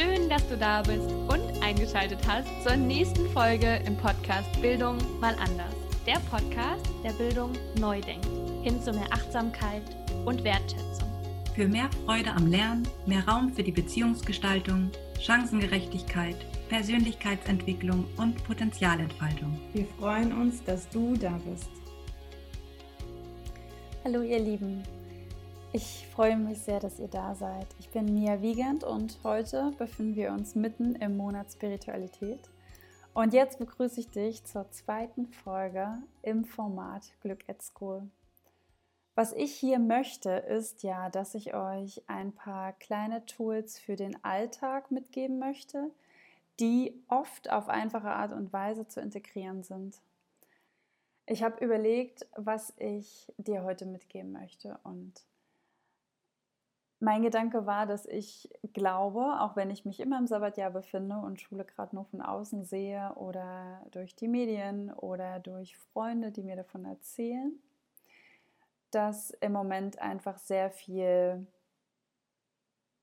Schön, dass du da bist und eingeschaltet hast zur nächsten Folge im Podcast Bildung mal anders. Der Podcast, der Bildung neu denkt, hin zu mehr Achtsamkeit und Wertschätzung. Für mehr Freude am Lernen, mehr Raum für die Beziehungsgestaltung, Chancengerechtigkeit, Persönlichkeitsentwicklung und Potenzialentfaltung. Wir freuen uns, dass du da bist. Hallo ihr Lieben, ich freue mich sehr, dass ihr da seid. Ich bin Mia Wiegand und heute befinden wir uns mitten im Monat Spiritualität. Und jetzt begrüße ich dich zur zweiten Folge im Format Glück at School. Was ich hier möchte, ist ja, dass ich euch ein paar kleine Tools für den Alltag mitgeben möchte, die oft auf einfache Art und Weise zu integrieren sind. Ich habe überlegt, was ich dir heute mitgeben möchte und mein Gedanke war, dass ich glaube, auch wenn ich mich immer im Sabbatjahr befinde und Schule gerade nur von außen sehe oder durch die Medien oder durch Freunde, die mir davon erzählen, dass im Moment einfach sehr viel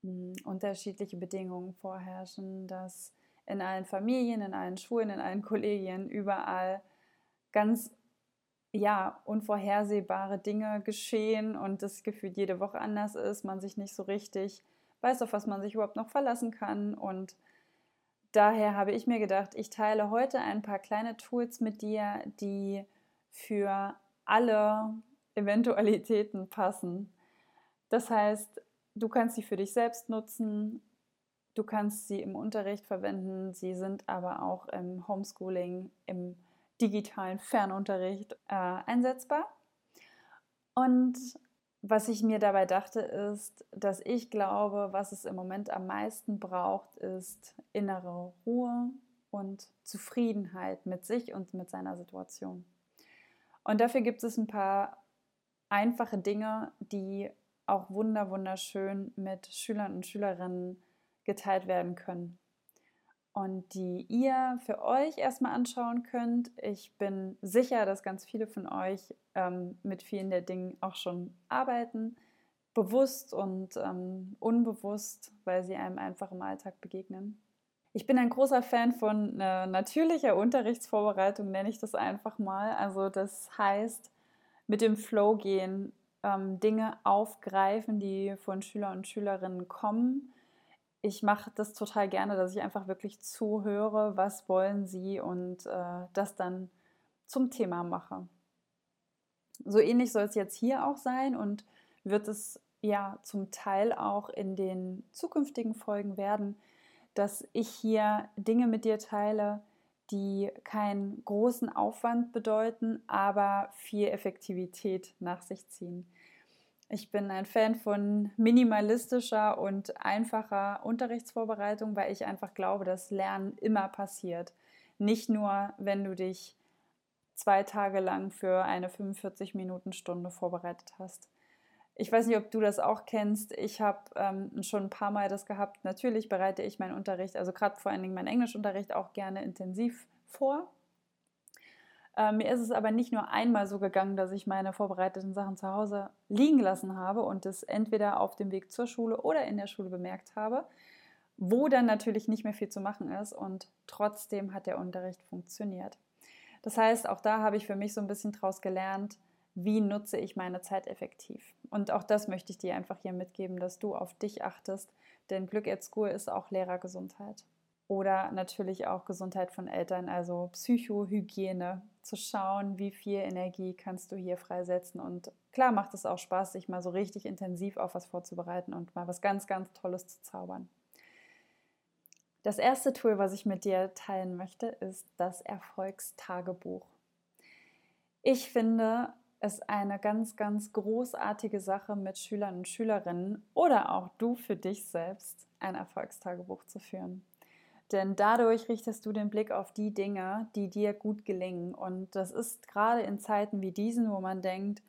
hm, unterschiedliche Bedingungen vorherrschen, dass in allen Familien, in allen Schulen, in allen Kollegien überall ganz ja, unvorhersehbare Dinge geschehen und das Gefühl jede Woche anders ist, man sich nicht so richtig weiß, auf was man sich überhaupt noch verlassen kann. Und daher habe ich mir gedacht, ich teile heute ein paar kleine Tools mit dir, die für alle Eventualitäten passen. Das heißt, du kannst sie für dich selbst nutzen, du kannst sie im Unterricht verwenden, sie sind aber auch im Homeschooling, im digitalen Fernunterricht äh, einsetzbar. Und was ich mir dabei dachte, ist, dass ich glaube, was es im Moment am meisten braucht, ist innere Ruhe und Zufriedenheit mit sich und mit seiner Situation. Und dafür gibt es ein paar einfache Dinge, die auch wunder wunderschön mit Schülern und Schülerinnen geteilt werden können und die ihr für euch erstmal anschauen könnt. Ich bin sicher, dass ganz viele von euch ähm, mit vielen der Dingen auch schon arbeiten, bewusst und ähm, unbewusst, weil sie einem einfach im Alltag begegnen. Ich bin ein großer Fan von äh, natürlicher Unterrichtsvorbereitung, nenne ich das einfach mal. Also das heißt, mit dem Flow gehen, ähm, Dinge aufgreifen, die von Schüler und Schülerinnen kommen ich mache das total gerne, dass ich einfach wirklich zuhöre, was wollen sie und äh, das dann zum Thema mache. So ähnlich soll es jetzt hier auch sein und wird es ja zum Teil auch in den zukünftigen Folgen werden, dass ich hier Dinge mit dir teile, die keinen großen Aufwand bedeuten, aber viel Effektivität nach sich ziehen. Ich bin ein Fan von minimalistischer und einfacher Unterrichtsvorbereitung, weil ich einfach glaube, dass Lernen immer passiert. Nicht nur, wenn du dich zwei Tage lang für eine 45-Minuten-Stunde vorbereitet hast. Ich weiß nicht, ob du das auch kennst. Ich habe ähm, schon ein paar Mal das gehabt. Natürlich bereite ich meinen Unterricht, also gerade vor allen Dingen meinen Englischunterricht, auch gerne intensiv vor. Äh, mir ist es aber nicht nur einmal so gegangen, dass ich meine vorbereiteten Sachen zu Hause liegen gelassen habe und es entweder auf dem Weg zur Schule oder in der Schule bemerkt habe, wo dann natürlich nicht mehr viel zu machen ist und trotzdem hat der Unterricht funktioniert. Das heißt, auch da habe ich für mich so ein bisschen draus gelernt, wie nutze ich meine Zeit effektiv. Und auch das möchte ich dir einfach hier mitgeben, dass du auf dich achtest, denn Glück at School ist auch Lehrergesundheit. Oder natürlich auch Gesundheit von Eltern, also Psychohygiene, zu schauen, wie viel Energie kannst du hier freisetzen. Und klar macht es auch Spaß, sich mal so richtig intensiv auf was vorzubereiten und mal was ganz, ganz Tolles zu zaubern. Das erste Tool, was ich mit dir teilen möchte, ist das Erfolgstagebuch. Ich finde es eine ganz, ganz großartige Sache, mit Schülern und Schülerinnen oder auch du für dich selbst ein Erfolgstagebuch zu führen. Denn dadurch richtest du den Blick auf die Dinge, die dir gut gelingen. Und das ist gerade in Zeiten wie diesen, wo man denkt,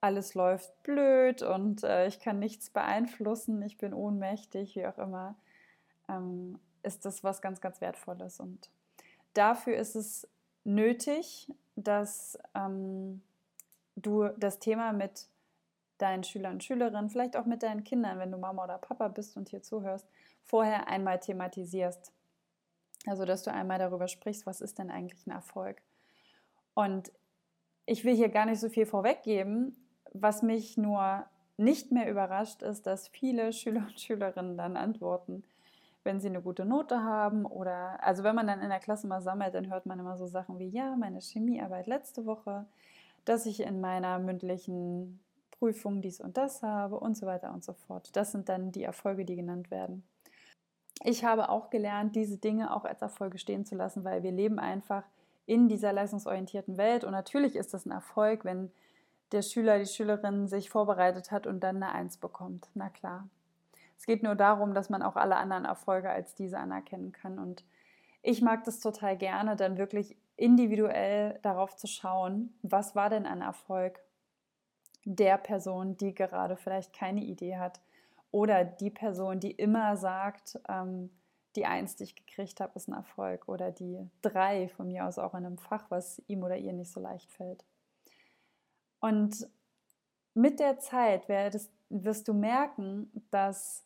alles läuft blöd und äh, ich kann nichts beeinflussen, ich bin ohnmächtig, wie auch immer, ähm, ist das was ganz, ganz Wertvolles. Und dafür ist es nötig, dass ähm, du das Thema mit deinen Schülern und Schülerinnen, vielleicht auch mit deinen Kindern, wenn du Mama oder Papa bist und hier zuhörst, vorher einmal thematisierst. Also, dass du einmal darüber sprichst, was ist denn eigentlich ein Erfolg? Und ich will hier gar nicht so viel vorweggeben. Was mich nur nicht mehr überrascht ist, dass viele Schüler und Schülerinnen dann antworten, wenn sie eine gute Note haben oder, also wenn man dann in der Klasse mal sammelt, dann hört man immer so Sachen wie, ja, meine Chemiearbeit letzte Woche, dass ich in meiner mündlichen Prüfung dies und das habe und so weiter und so fort. Das sind dann die Erfolge, die genannt werden. Ich habe auch gelernt, diese Dinge auch als Erfolge stehen zu lassen, weil wir leben einfach in dieser leistungsorientierten Welt und natürlich ist das ein Erfolg, wenn der Schüler, die Schülerin sich vorbereitet hat und dann eine Eins bekommt. Na klar. Es geht nur darum, dass man auch alle anderen Erfolge als diese anerkennen kann. Und ich mag das total gerne, dann wirklich individuell darauf zu schauen, was war denn ein Erfolg der Person, die gerade vielleicht keine Idee hat oder die Person, die immer sagt, ähm, die Eins, die ich gekriegt habe, ist ein Erfolg oder die drei von mir aus auch in einem Fach, was ihm oder ihr nicht so leicht fällt. Und mit der Zeit wirst du merken, dass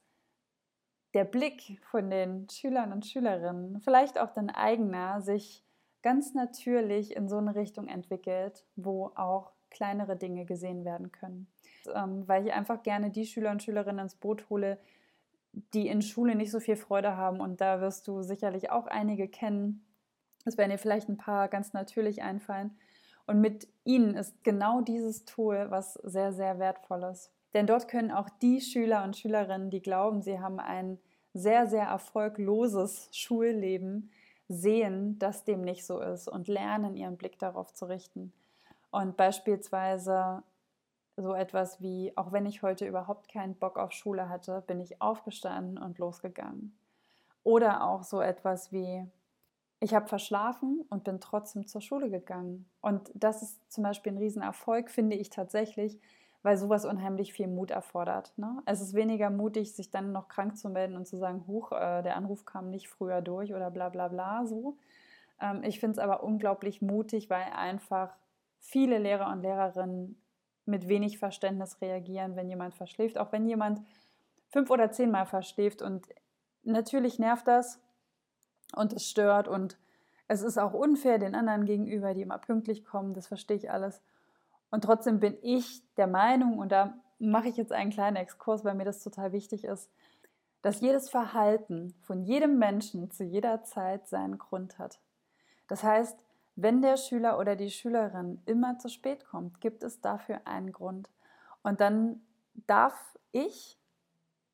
der Blick von den Schülern und Schülerinnen, vielleicht auch dein eigener, sich ganz natürlich in so eine Richtung entwickelt, wo auch kleinere Dinge gesehen werden können. Ähm, weil ich einfach gerne die Schüler und Schülerinnen ins Boot hole, die in Schule nicht so viel Freude haben. Und da wirst du sicherlich auch einige kennen. Es werden dir vielleicht ein paar ganz natürlich einfallen. Und mit ihnen ist genau dieses Tool was sehr, sehr wertvolles. Denn dort können auch die Schüler und Schülerinnen, die glauben, sie haben ein sehr, sehr erfolgloses Schulleben, sehen, dass dem nicht so ist und lernen, ihren Blick darauf zu richten. Und beispielsweise so etwas wie, auch wenn ich heute überhaupt keinen Bock auf Schule hatte, bin ich aufgestanden und losgegangen. Oder auch so etwas wie, ich habe verschlafen und bin trotzdem zur Schule gegangen. Und das ist zum Beispiel ein Riesenerfolg, finde ich tatsächlich, weil sowas unheimlich viel Mut erfordert. Ne? Es ist weniger mutig, sich dann noch krank zu melden und zu sagen, huch, äh, der Anruf kam nicht früher durch oder bla bla bla so. Ähm, ich finde es aber unglaublich mutig, weil einfach viele Lehrer und Lehrerinnen mit wenig Verständnis reagieren, wenn jemand verschläft. Auch wenn jemand fünf oder zehnmal verschläft und natürlich nervt das und es stört und es ist auch unfair den anderen gegenüber, die immer pünktlich kommen, das verstehe ich alles. Und trotzdem bin ich der Meinung, und da mache ich jetzt einen kleinen Exkurs, weil mir das total wichtig ist, dass jedes Verhalten von jedem Menschen zu jeder Zeit seinen Grund hat. Das heißt, wenn der Schüler oder die Schülerin immer zu spät kommt, gibt es dafür einen Grund. Und dann darf ich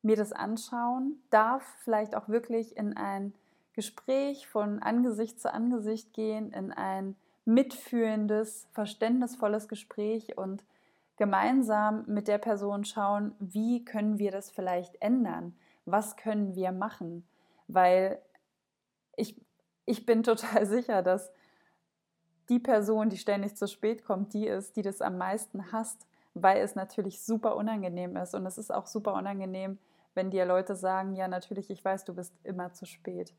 mir das anschauen, darf vielleicht auch wirklich in ein Gespräch von Angesicht zu Angesicht gehen, in ein mitfühlendes, verständnisvolles Gespräch und gemeinsam mit der Person schauen, wie können wir das vielleicht ändern? Was können wir machen? Weil ich, ich bin total sicher, dass die Person, die ständig zu spät kommt, die ist, die das am meisten hasst, weil es natürlich super unangenehm ist. Und es ist auch super unangenehm, wenn dir Leute sagen, ja natürlich, ich weiß, du bist immer zu spät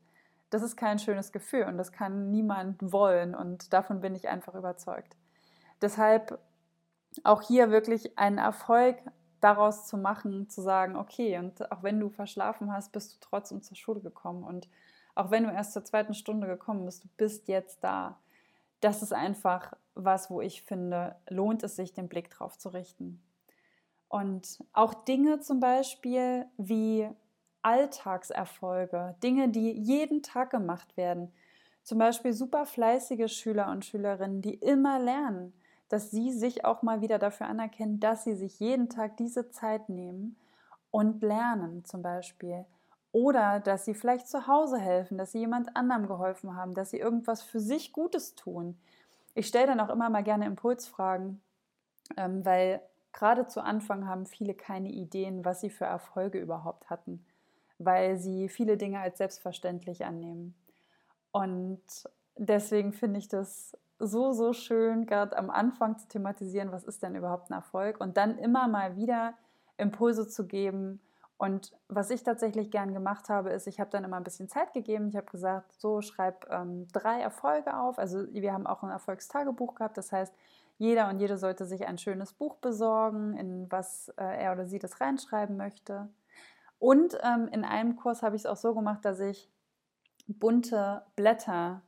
das ist kein schönes Gefühl und das kann niemand wollen und davon bin ich einfach überzeugt. Deshalb auch hier wirklich einen Erfolg daraus zu machen, zu sagen, okay, und auch wenn du verschlafen hast, bist du trotzdem zur Schule gekommen und auch wenn du erst zur zweiten Stunde gekommen bist, du bist jetzt da. Das ist einfach was, wo ich finde, lohnt es sich, den Blick drauf zu richten. Und auch Dinge zum Beispiel wie Alltagserfolge, Dinge, die jeden Tag gemacht werden. Zum Beispiel super fleißige Schüler und Schülerinnen, die immer lernen, dass sie sich auch mal wieder dafür anerkennen, dass sie sich jeden Tag diese Zeit nehmen und lernen zum Beispiel. Oder dass sie vielleicht zu Hause helfen, dass sie jemand anderem geholfen haben, dass sie irgendwas für sich Gutes tun. Ich stelle dann auch immer mal gerne Impulsfragen, ähm, weil gerade zu Anfang haben viele keine Ideen, was sie für Erfolge überhaupt hatten weil sie viele Dinge als selbstverständlich annehmen. Und deswegen finde ich das so, so schön, gerade am Anfang zu thematisieren, was ist denn überhaupt ein Erfolg und dann immer mal wieder Impulse zu geben. Und was ich tatsächlich gern gemacht habe, ist, ich habe dann immer ein bisschen Zeit gegeben. Ich habe gesagt, so schreib ähm, drei Erfolge auf. Also wir haben auch ein Erfolgstagebuch gehabt. Das heißt, Jeder und jede sollte sich ein schönes Buch besorgen, in was äh, er oder sie das reinschreiben möchte. Und ähm, in einem Kurs habe ich es auch so gemacht, dass ich bunte Blätter,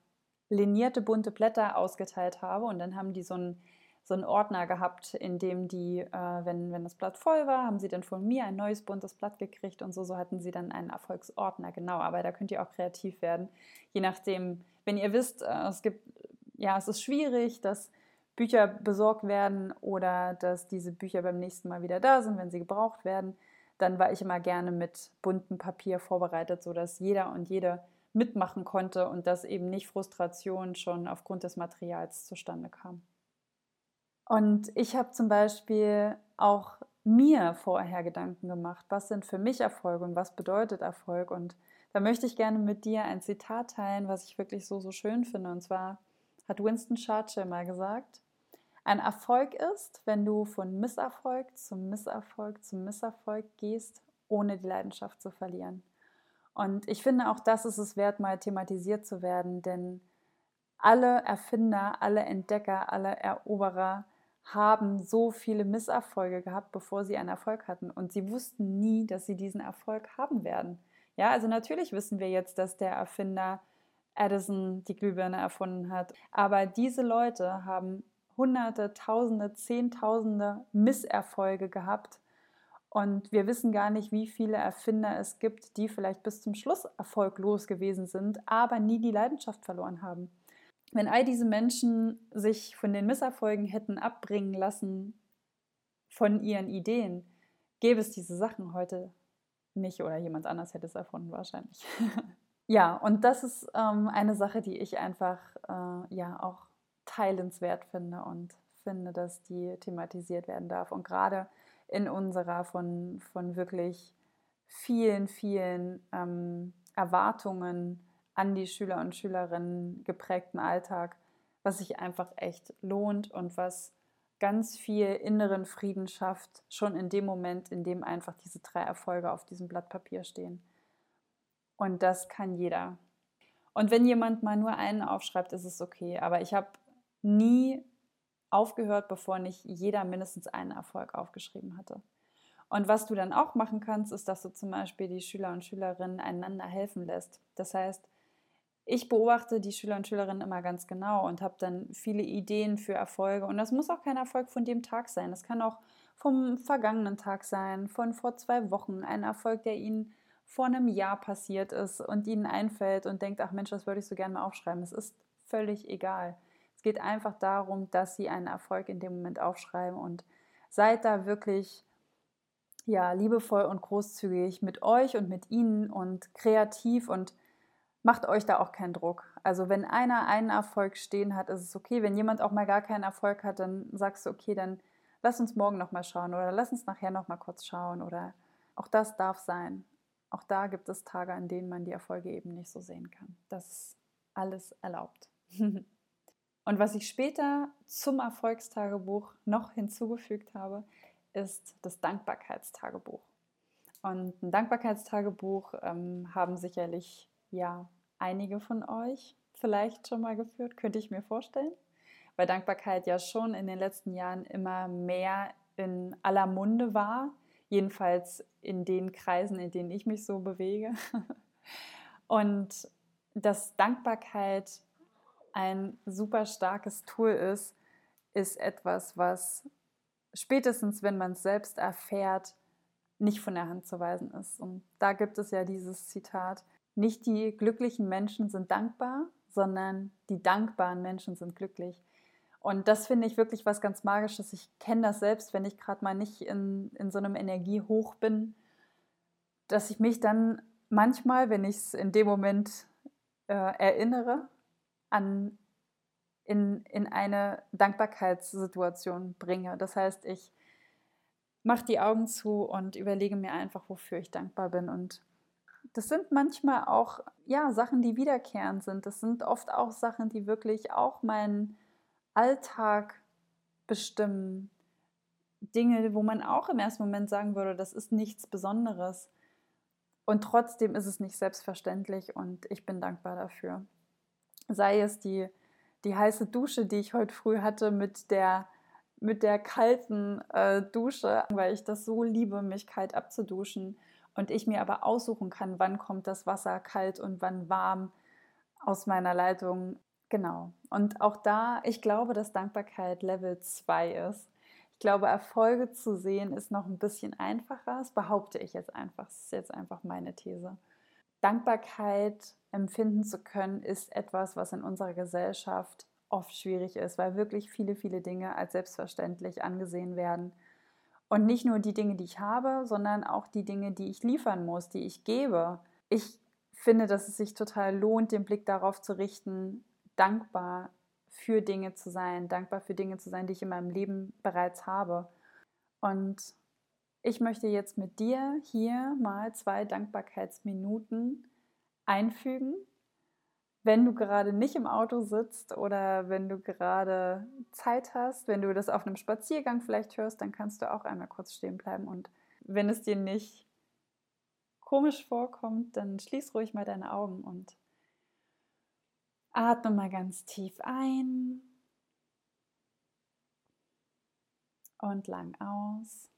linierte bunte Blätter ausgeteilt habe und dann haben die so einen, so einen Ordner gehabt, in dem die, äh, wenn, wenn das Blatt voll war, haben sie dann von mir ein neues buntes Blatt gekriegt und so, so hatten sie dann einen Erfolgsordner, genau, aber da könnt ihr auch kreativ werden, je nachdem, wenn ihr wisst, äh, es gibt, ja, es ist schwierig, dass Bücher besorgt werden oder dass diese Bücher beim nächsten Mal wieder da sind, wenn sie gebraucht werden, dann war ich immer gerne mit buntem Papier vorbereitet, sodass jeder und jede mitmachen konnte und dass eben nicht Frustration schon aufgrund des Materials zustande kam. Und ich habe zum Beispiel auch mir vorher Gedanken gemacht, was sind für mich Erfolge und was bedeutet Erfolg. Und da möchte ich gerne mit dir ein Zitat teilen, was ich wirklich so, so schön finde. Und zwar hat Winston Churchill mal gesagt, ein Erfolg ist, wenn du von Misserfolg zum Misserfolg zum Misserfolg gehst, ohne die Leidenschaft zu verlieren. Und ich finde, auch das ist es wert, mal thematisiert zu werden, denn alle Erfinder, alle Entdecker, alle Eroberer haben so viele Misserfolge gehabt, bevor sie einen Erfolg hatten. Und sie wussten nie, dass sie diesen Erfolg haben werden. Ja, also natürlich wissen wir jetzt, dass der Erfinder Edison die Glühbirne erfunden hat. Aber diese Leute haben Hunderte, Tausende, Zehntausende Misserfolge gehabt. Und wir wissen gar nicht, wie viele Erfinder es gibt, die vielleicht bis zum Schluss erfolglos gewesen sind, aber nie die Leidenschaft verloren haben. Wenn all diese Menschen sich von den Misserfolgen hätten abbringen lassen von ihren Ideen, gäbe es diese Sachen heute nicht oder jemand anders hätte es erfunden wahrscheinlich. ja, und das ist ähm, eine Sache, die ich einfach äh, ja auch teilenswert finde und finde, dass die thematisiert werden darf. Und gerade in unserer von, von wirklich vielen, vielen ähm, Erwartungen an die Schüler und Schülerinnen geprägten Alltag, was sich einfach echt lohnt und was ganz viel inneren Frieden schafft, schon in dem Moment, in dem einfach diese drei Erfolge auf diesem Blatt Papier stehen. Und das kann jeder. Und wenn jemand mal nur einen aufschreibt, ist es okay. Aber ich habe nie aufgehört, bevor nicht jeder mindestens einen Erfolg aufgeschrieben hatte. Und was du dann auch machen kannst, ist, dass du zum Beispiel die Schüler und Schülerinnen einander helfen lässt. Das heißt, ich beobachte die Schüler und Schülerinnen immer ganz genau und habe dann viele Ideen für Erfolge. Und das muss auch kein Erfolg von dem Tag sein. Das kann auch vom vergangenen Tag sein, von vor zwei Wochen. Ein Erfolg, der ihnen vor einem Jahr passiert ist und ihnen einfällt und denkt, ach Mensch, das würde ich so gerne mal aufschreiben. Es ist völlig egal geht einfach darum, dass sie einen Erfolg in dem Moment aufschreiben und seid da wirklich ja, liebevoll und großzügig mit euch und mit ihnen und kreativ und macht euch da auch keinen Druck. Also wenn einer einen Erfolg stehen hat, ist es okay. Wenn jemand auch mal gar keinen Erfolg hat, dann sagst du, okay, dann lass uns morgen noch mal schauen oder lass uns nachher noch mal kurz schauen oder auch das darf sein. Auch da gibt es Tage, an denen man die Erfolge eben nicht so sehen kann. Das ist alles erlaubt. Und was ich später zum Erfolgstagebuch noch hinzugefügt habe, ist das Dankbarkeitstagebuch. Und ein Dankbarkeitstagebuch ähm, haben sicherlich ja einige von euch vielleicht schon mal geführt, könnte ich mir vorstellen, weil Dankbarkeit ja schon in den letzten Jahren immer mehr in aller Munde war, jedenfalls in den Kreisen, in denen ich mich so bewege. Und dass Dankbarkeit ein super starkes Tool ist, ist etwas, was spätestens, wenn man es selbst erfährt, nicht von der Hand zu weisen ist. Und da gibt es ja dieses Zitat, nicht die glücklichen Menschen sind dankbar, sondern die dankbaren Menschen sind glücklich. Und das finde ich wirklich was ganz Magisches. Ich kenne das selbst, wenn ich gerade mal nicht in, in so einem Energiehoch bin, dass ich mich dann manchmal, wenn ich es in dem Moment äh, erinnere, an, in, in eine Dankbarkeitssituation bringe. Das heißt, ich mache die Augen zu und überlege mir einfach, wofür ich dankbar bin. Und das sind manchmal auch ja, Sachen, die wiederkehrend sind. Das sind oft auch Sachen, die wirklich auch meinen Alltag bestimmen. Dinge, wo man auch im ersten Moment sagen würde, das ist nichts Besonderes. Und trotzdem ist es nicht selbstverständlich und ich bin dankbar dafür sei es die, die heiße Dusche, die ich heute früh hatte mit der mit der kalten äh, Dusche, weil ich das so liebe, mich kalt abzuduschen und ich mir aber aussuchen kann, wann kommt das Wasser kalt und wann warm aus meiner Leitung. Genau. Und auch da, ich glaube, dass Dankbarkeit Level 2 ist. Ich glaube, Erfolge zu sehen ist noch ein bisschen einfacher. Das behaupte ich jetzt einfach. Das ist jetzt einfach meine These. Dankbarkeit empfinden zu können, ist etwas, was in unserer Gesellschaft oft schwierig ist, weil wirklich viele, viele Dinge als selbstverständlich angesehen werden. Und nicht nur die Dinge, die ich habe, sondern auch die Dinge, die ich liefern muss, die ich gebe. Ich finde, dass es sich total lohnt, den Blick darauf zu richten, dankbar für Dinge zu sein, dankbar für Dinge zu sein, die ich in meinem Leben bereits habe. Und ich möchte jetzt mit dir hier mal zwei Dankbarkeitsminuten einfügen. Wenn du gerade nicht im Auto sitzt oder wenn du gerade Zeit hast, wenn du das auf einem Spaziergang vielleicht hörst, dann kannst du auch einmal kurz stehen bleiben. Und wenn es dir nicht komisch vorkommt, dann schließ ruhig mal deine Augen und atme mal ganz tief ein und lang aus.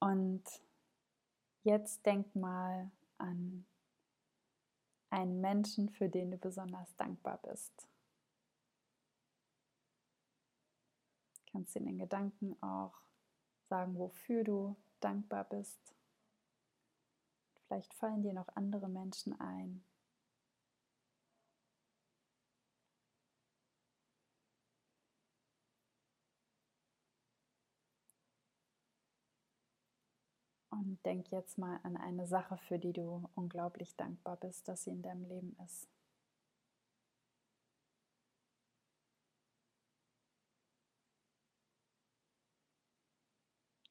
Und jetzt denk mal an einen Menschen, für den du besonders dankbar bist. Du kannst in den Gedanken auch sagen, wofür du dankbar bist. Vielleicht fallen dir noch andere Menschen ein. Und denk jetzt mal an eine Sache, für die du unglaublich dankbar bist, dass sie in deinem Leben ist.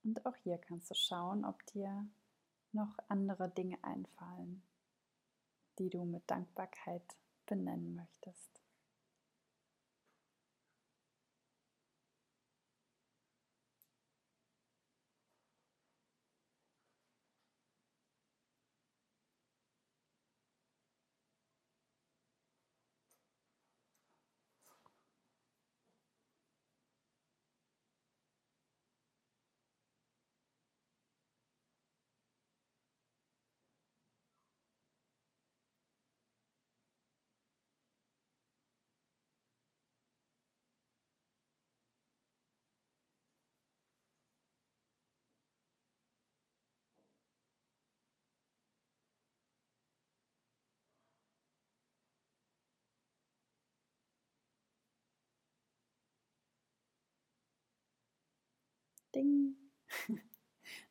Und auch hier kannst du schauen, ob dir noch andere Dinge einfallen, die du mit Dankbarkeit benennen möchtest. Ding.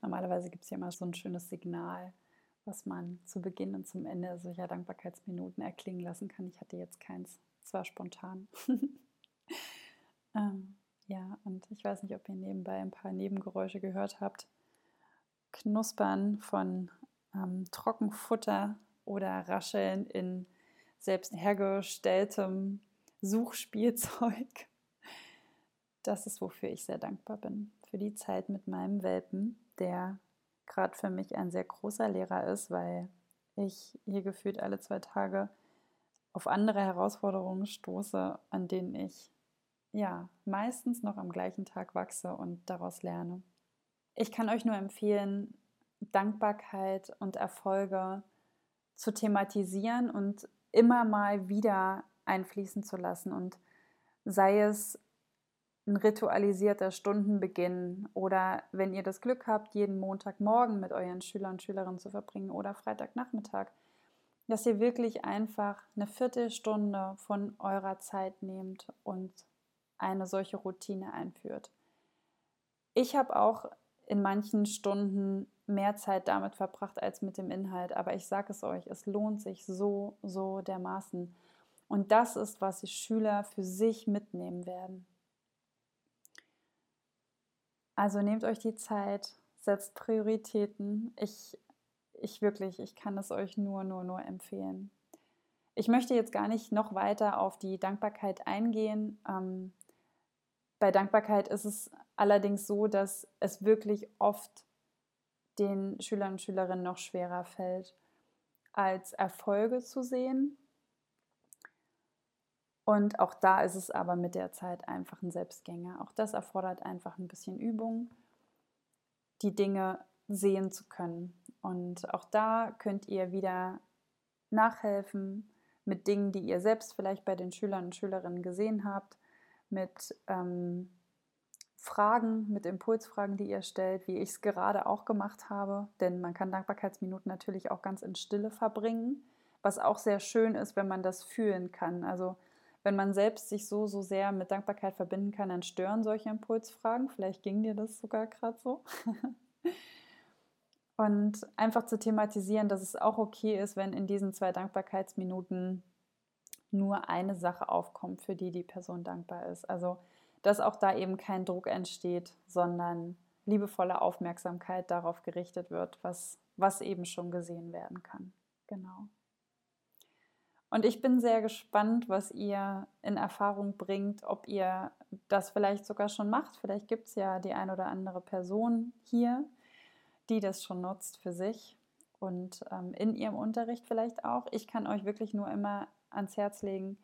Normalerweise gibt es ja immer so ein schönes Signal, was man zu Beginn und zum Ende solcher Dankbarkeitsminuten erklingen lassen kann. Ich hatte jetzt keins, zwar spontan. ähm, ja, und ich weiß nicht, ob ihr nebenbei ein paar Nebengeräusche gehört habt. Knuspern von ähm, Trockenfutter oder Rascheln in selbst hergestelltem Suchspielzeug. Das ist, wofür ich sehr dankbar bin für die Zeit mit meinem Welpen, der gerade für mich ein sehr großer Lehrer ist, weil ich hier gefühlt alle zwei Tage auf andere Herausforderungen stoße, an denen ich ja meistens noch am gleichen Tag wachse und daraus lerne. Ich kann euch nur empfehlen, Dankbarkeit und Erfolge zu thematisieren und immer mal wieder einfließen zu lassen und sei es ein ritualisierter Stundenbeginn oder wenn ihr das Glück habt, jeden Montagmorgen mit euren Schülern und Schülerinnen zu verbringen oder Freitagnachmittag, dass ihr wirklich einfach eine Viertelstunde von eurer Zeit nehmt und eine solche Routine einführt. Ich habe auch in manchen Stunden mehr Zeit damit verbracht als mit dem Inhalt, aber ich sage es euch, es lohnt sich so, so dermaßen. Und das ist, was die Schüler für sich mitnehmen werden. Also nehmt euch die Zeit, setzt Prioritäten. Ich, ich wirklich, ich kann es euch nur, nur, nur empfehlen. Ich möchte jetzt gar nicht noch weiter auf die Dankbarkeit eingehen. Ähm, bei Dankbarkeit ist es allerdings so, dass es wirklich oft den Schülern und Schülerinnen noch schwerer fällt, als Erfolge zu sehen. Und auch da ist es aber mit der Zeit einfach ein Selbstgänger. Auch das erfordert einfach ein bisschen Übung, die Dinge sehen zu können. Und auch da könnt ihr wieder nachhelfen mit Dingen, die ihr selbst vielleicht bei den Schülern und Schülerinnen gesehen habt, mit ähm, Fragen, mit Impulsfragen, die ihr stellt, wie ich es gerade auch gemacht habe. Denn man kann Dankbarkeitsminuten natürlich auch ganz in Stille verbringen, was auch sehr schön ist, wenn man das fühlen kann. Also wenn man selbst sich so, so sehr mit Dankbarkeit verbinden kann, dann stören solche Impulsfragen. Vielleicht ging dir das sogar gerade so. Und einfach zu thematisieren, dass es auch okay ist, wenn in diesen zwei Dankbarkeitsminuten nur eine Sache aufkommt, für die die Person dankbar ist. Also, dass auch da eben kein Druck entsteht, sondern liebevolle Aufmerksamkeit darauf gerichtet wird, was, was eben schon gesehen werden kann. Genau. Und ich bin sehr gespannt, was ihr in Erfahrung bringt, ob ihr das vielleicht sogar schon macht. Vielleicht gibt es ja die ein oder andere Person hier, die das schon nutzt für sich und ähm, in ihrem Unterricht vielleicht auch. Ich kann euch wirklich nur immer ans Herz legen,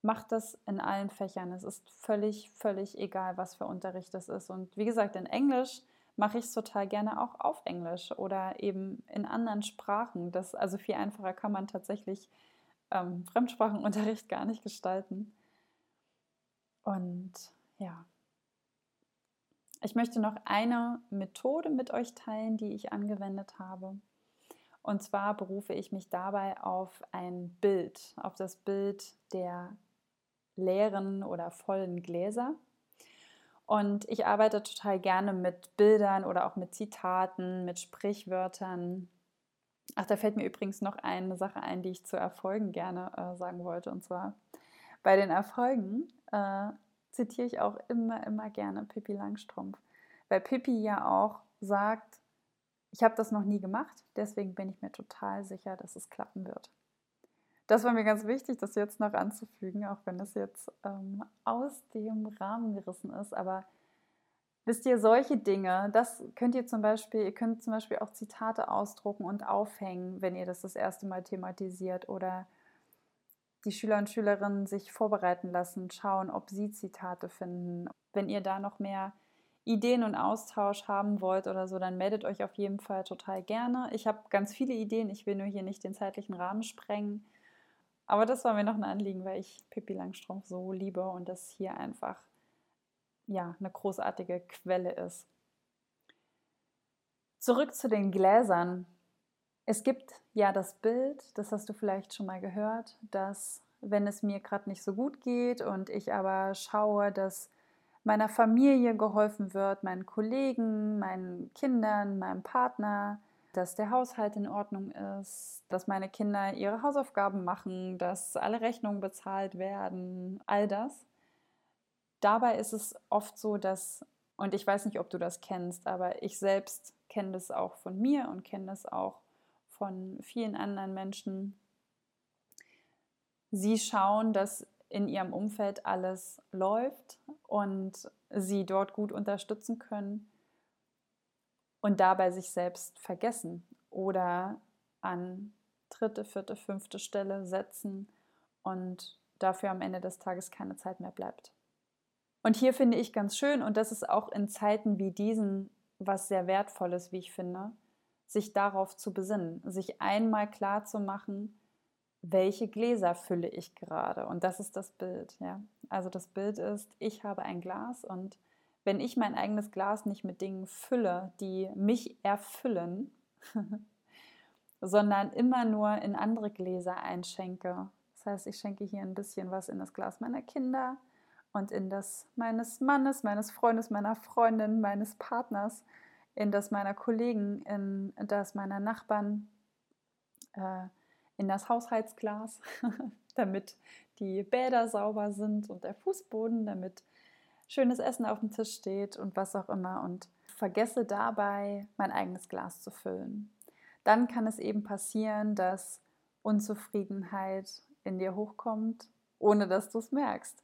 macht das in allen Fächern. Es ist völlig, völlig egal, was für Unterricht das ist. Und wie gesagt, in Englisch mache ich es total gerne auch auf Englisch oder eben in anderen Sprachen. Das, also viel einfacher kann man tatsächlich ähm, Fremdsprachenunterricht gar nicht gestalten. Und ja, ich möchte noch eine Methode mit euch teilen, die ich angewendet habe. Und zwar berufe ich mich dabei auf ein Bild, auf das Bild der leeren oder vollen Gläser. Und ich arbeite total gerne mit Bildern oder auch mit Zitaten, mit Sprichwörtern, Ach, da fällt mir übrigens noch eine Sache ein, die ich zu Erfolgen gerne äh, sagen wollte. Und zwar bei den Erfolgen äh, zitiere ich auch immer, immer gerne Pippi Langstrumpf. Weil Pippi ja auch sagt, ich habe das noch nie gemacht, deswegen bin ich mir total sicher, dass es klappen wird. Das war mir ganz wichtig, das jetzt noch anzufügen, auch wenn es jetzt ähm, aus dem Rahmen gerissen ist. Aber Wisst ihr, solche Dinge, das könnt ihr zum Beispiel, ihr könnt zum Beispiel auch Zitate ausdrucken und aufhängen, wenn ihr das das erste Mal thematisiert oder die Schüler und Schülerinnen sich vorbereiten lassen, schauen, ob sie Zitate finden. Wenn ihr da noch mehr Ideen und Austausch haben wollt oder so, dann meldet euch auf jeden Fall total gerne. Ich habe ganz viele Ideen, ich will nur hier nicht den zeitlichen Rahmen sprengen. Aber das war mir noch ein Anliegen, weil ich Pippi Langstrumpf so liebe und das hier einfach ja, eine großartige Quelle ist. Zurück zu den Gläsern. Es gibt ja das Bild, das hast du vielleicht schon mal gehört, dass wenn es mir gerade nicht so gut geht und ich aber schaue, dass meiner Familie geholfen wird, meinen Kollegen, meinen Kindern, meinem Partner, dass der Haushalt in Ordnung ist, dass meine Kinder ihre Hausaufgaben machen, dass alle Rechnungen bezahlt werden, all das, dabei ist es oft so, dass, und ich weiß nicht, ob du das kennst, aber ich selbst kenne das auch von mir und kenne das auch von vielen anderen Menschen. Sie schauen, dass in ihrem Umfeld alles läuft und sie dort gut unterstützen können und dabei sich selbst vergessen oder an dritte, vierte, fünfte Stelle setzen und dafür am Ende des Tages keine Zeit mehr bleibt. Und hier finde ich ganz schön, und das ist auch in Zeiten wie diesen was sehr Wertvolles, wie ich finde, sich darauf zu besinnen, sich einmal klar zu machen, welche Gläser fülle ich gerade. Und das ist das Bild. Ja? Also das Bild ist, ich habe ein Glas und wenn ich mein eigenes Glas nicht mit Dingen fülle, die mich erfüllen, sondern immer nur in andere Gläser einschenke. Das heißt, ich schenke hier ein bisschen was in das Glas meiner Kinder, und in das meines Mannes, meines Freundes, meiner Freundin, meines Partners, in das meiner Kollegen, in das meiner Nachbarn, äh, in das Haushaltsglas, damit die Bäder sauber sind und der Fußboden, damit schönes Essen auf dem Tisch steht und was auch immer und vergesse dabei mein eigenes Glas zu füllen. Dann kann es eben passieren, dass Unzufriedenheit in dir hochkommt, ohne dass du es merkst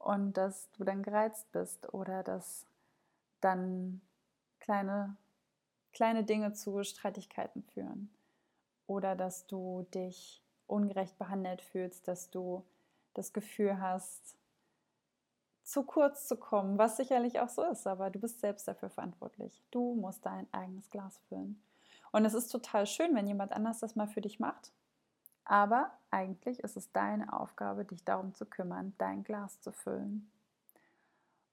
und dass du dann gereizt bist oder dass dann kleine, kleine Dinge zu Streitigkeiten führen oder dass du dich ungerecht behandelt fühlst, dass du das Gefühl hast, zu kurz zu kommen, was sicherlich auch so ist, aber du bist selbst dafür verantwortlich. Du musst dein eigenes Glas füllen. Und es ist total schön, wenn jemand anders das mal für dich macht. Aber eigentlich ist es deine Aufgabe, dich darum zu kümmern, dein Glas zu füllen.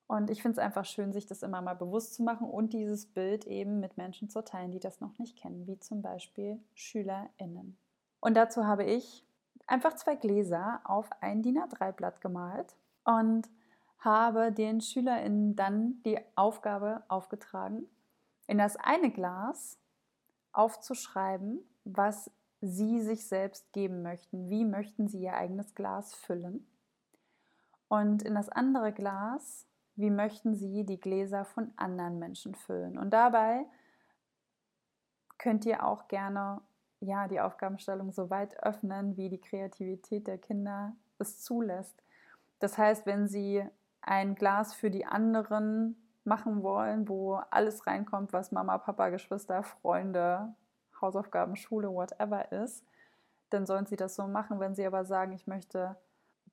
Und ich finde es einfach schön, sich das immer mal bewusst zu machen und dieses Bild eben mit Menschen zu teilen, die das noch nicht kennen, wie zum Beispiel SchülerInnen. Und dazu habe ich einfach zwei Gläser auf ein DIN A3-Blatt gemalt und habe den SchülerInnen dann die Aufgabe aufgetragen, in das eine Glas aufzuschreiben, was sie sich selbst geben möchten. Wie möchten sie ihr eigenes Glas füllen? Und in das andere Glas, wie möchten sie die Gläser von anderen Menschen füllen? Und dabei könnt ihr auch gerne ja, die Aufgabenstellung so weit öffnen, wie die Kreativität der Kinder es zulässt. Das heißt, wenn sie ein Glas für die anderen machen wollen, wo alles reinkommt, was Mama, Papa, Geschwister, Freunde, Hausaufgaben, Schule, whatever ist, dann sollen sie das so machen. Wenn sie aber sagen, ich möchte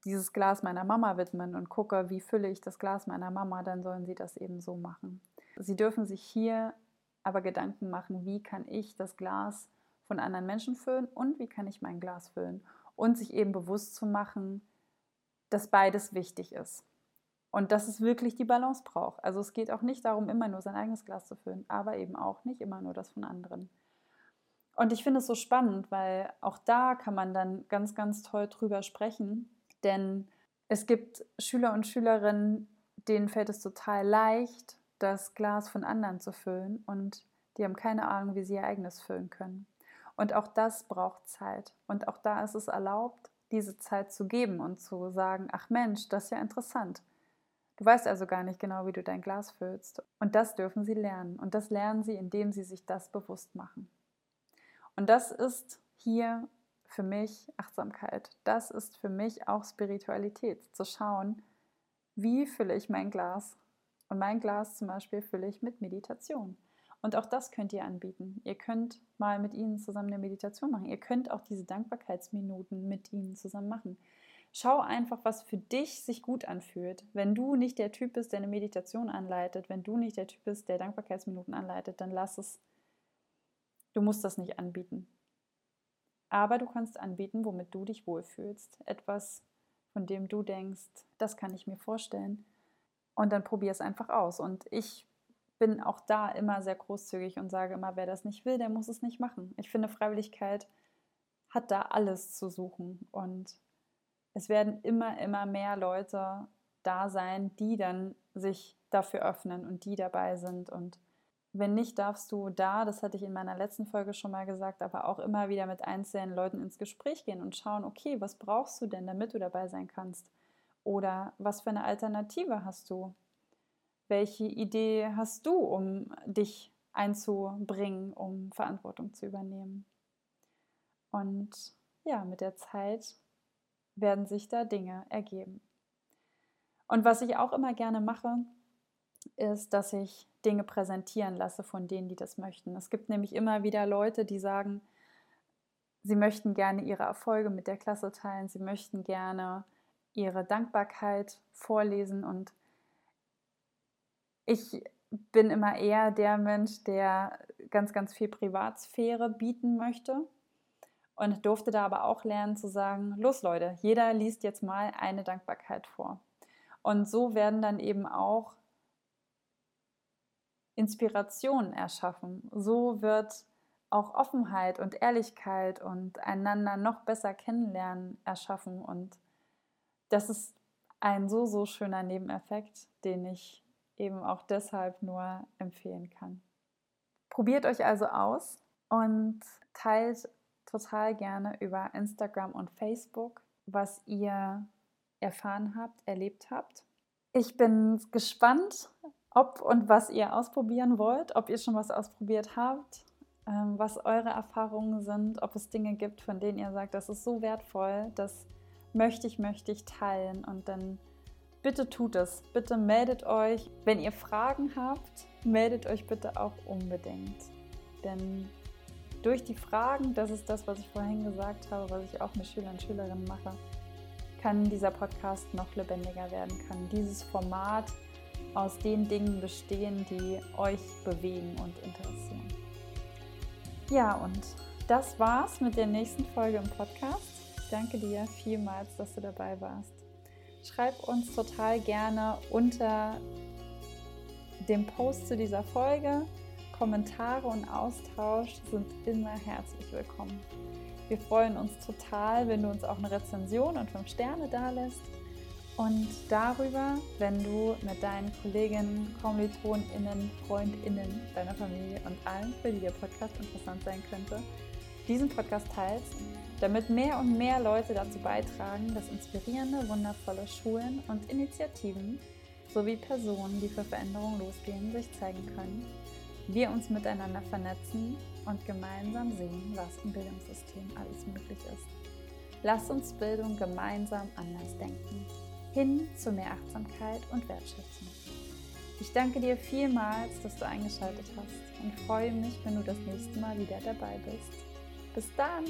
dieses Glas meiner Mama widmen und gucke, wie fülle ich das Glas meiner Mama, dann sollen sie das eben so machen. Sie dürfen sich hier aber Gedanken machen, wie kann ich das Glas von anderen Menschen füllen und wie kann ich mein Glas füllen und sich eben bewusst zu machen, dass beides wichtig ist. Und dass es wirklich die Balance braucht. Also es geht auch nicht darum, immer nur sein eigenes Glas zu füllen, aber eben auch nicht immer nur das von anderen. Und ich finde es so spannend, weil auch da kann man dann ganz, ganz toll drüber sprechen. Denn es gibt Schüler und Schülerinnen, denen fällt es total leicht, das Glas von anderen zu füllen und die haben keine Ahnung, wie sie ihr eigenes füllen können. Und auch das braucht Zeit. Und auch da ist es erlaubt, diese Zeit zu geben und zu sagen, ach Mensch, das ist ja interessant. Du weißt also gar nicht genau, wie du dein Glas füllst. Und das dürfen sie lernen. Und das lernen sie, indem sie sich das bewusst machen. Und das ist hier für mich Achtsamkeit. Das ist für mich auch Spiritualität. Zu schauen, wie fülle ich mein Glas. Und mein Glas zum Beispiel fülle ich mit Meditation. Und auch das könnt ihr anbieten. Ihr könnt mal mit ihnen zusammen eine Meditation machen. Ihr könnt auch diese Dankbarkeitsminuten mit ihnen zusammen machen. Schau einfach, was für dich sich gut anfühlt. Wenn du nicht der Typ bist, der eine Meditation anleitet, wenn du nicht der Typ bist, der Dankbarkeitsminuten anleitet, dann lass es. Du musst das nicht anbieten. Aber du kannst anbieten, womit du dich wohlfühlst. Etwas, von dem du denkst, das kann ich mir vorstellen. Und dann probier es einfach aus. Und ich bin auch da immer sehr großzügig und sage immer, wer das nicht will, der muss es nicht machen. Ich finde, Freiwilligkeit hat da alles zu suchen. Und es werden immer, immer mehr Leute da sein, die dann sich dafür öffnen und die dabei sind. Und wenn nicht, darfst du da, das hatte ich in meiner letzten Folge schon mal gesagt, aber auch immer wieder mit einzelnen Leuten ins Gespräch gehen und schauen, okay, was brauchst du denn, damit du dabei sein kannst? Oder was für eine Alternative hast du? Welche Idee hast du, um dich einzubringen, um Verantwortung zu übernehmen? Und ja, mit der Zeit werden sich da Dinge ergeben. Und was ich auch immer gerne mache, ist, dass ich Dinge präsentieren lasse von denen, die das möchten. Es gibt nämlich immer wieder Leute, die sagen, sie möchten gerne ihre Erfolge mit der Klasse teilen, sie möchten gerne ihre Dankbarkeit vorlesen und ich bin immer eher der Mensch, der ganz, ganz viel Privatsphäre bieten möchte und durfte da aber auch lernen zu sagen, los Leute, jeder liest jetzt mal eine Dankbarkeit vor. Und so werden dann eben auch Inspirationen erschaffen. So wird auch Offenheit und Ehrlichkeit und einander noch besser kennenlernen erschaffen. Und das ist ein so, so schöner Nebeneffekt, den ich eben auch deshalb nur empfehlen kann. Probiert euch also aus und teilt total gerne über Instagram und Facebook, was ihr erfahren habt, erlebt habt. Ich bin gespannt, ob und was ihr ausprobieren wollt, ob ihr schon was ausprobiert habt, ähm, was eure Erfahrungen sind, ob es Dinge gibt, von denen ihr sagt, das ist so wertvoll, das möchte ich, möchte ich teilen und dann bitte tut es. Bitte meldet euch. Wenn ihr Fragen habt, meldet euch bitte auch unbedingt. Denn durch die Fragen, das ist das, was ich vorhin gesagt habe, was ich auch mit Schülern und Schülerinnen mache, kann dieser Podcast noch lebendiger werden, kann dieses Format aus den Dingen bestehen, die euch bewegen und interessieren. Ja, und das war's mit der nächsten Folge im Podcast. Ich danke dir vielmals, dass du dabei warst. Schreib uns total gerne unter dem Post zu dieser Folge. Kommentare und Austausch sind immer herzlich willkommen. Wir freuen uns total, wenn du uns auch eine Rezension und 5 Sterne da lässt. Und darüber, wenn du mit deinen Kolleginnen, KommilitonInnen, FreundInnen, deiner Familie und allen, für die der Podcast interessant sein könnte, diesen Podcast teilst, damit mehr und mehr Leute dazu beitragen, dass inspirierende, wundervolle Schulen und Initiativen sowie Personen, die für Veränderungen losgehen, sich zeigen können, wir uns miteinander vernetzen und gemeinsam sehen, was im Bildungssystem alles möglich ist. Lass uns Bildung gemeinsam anders denken, hin zu mehr Achtsamkeit und Wertschätzung. Ich danke dir vielmals, dass du eingeschaltet hast und freue mich, wenn du das nächste Mal wieder dabei bist. Bis dann!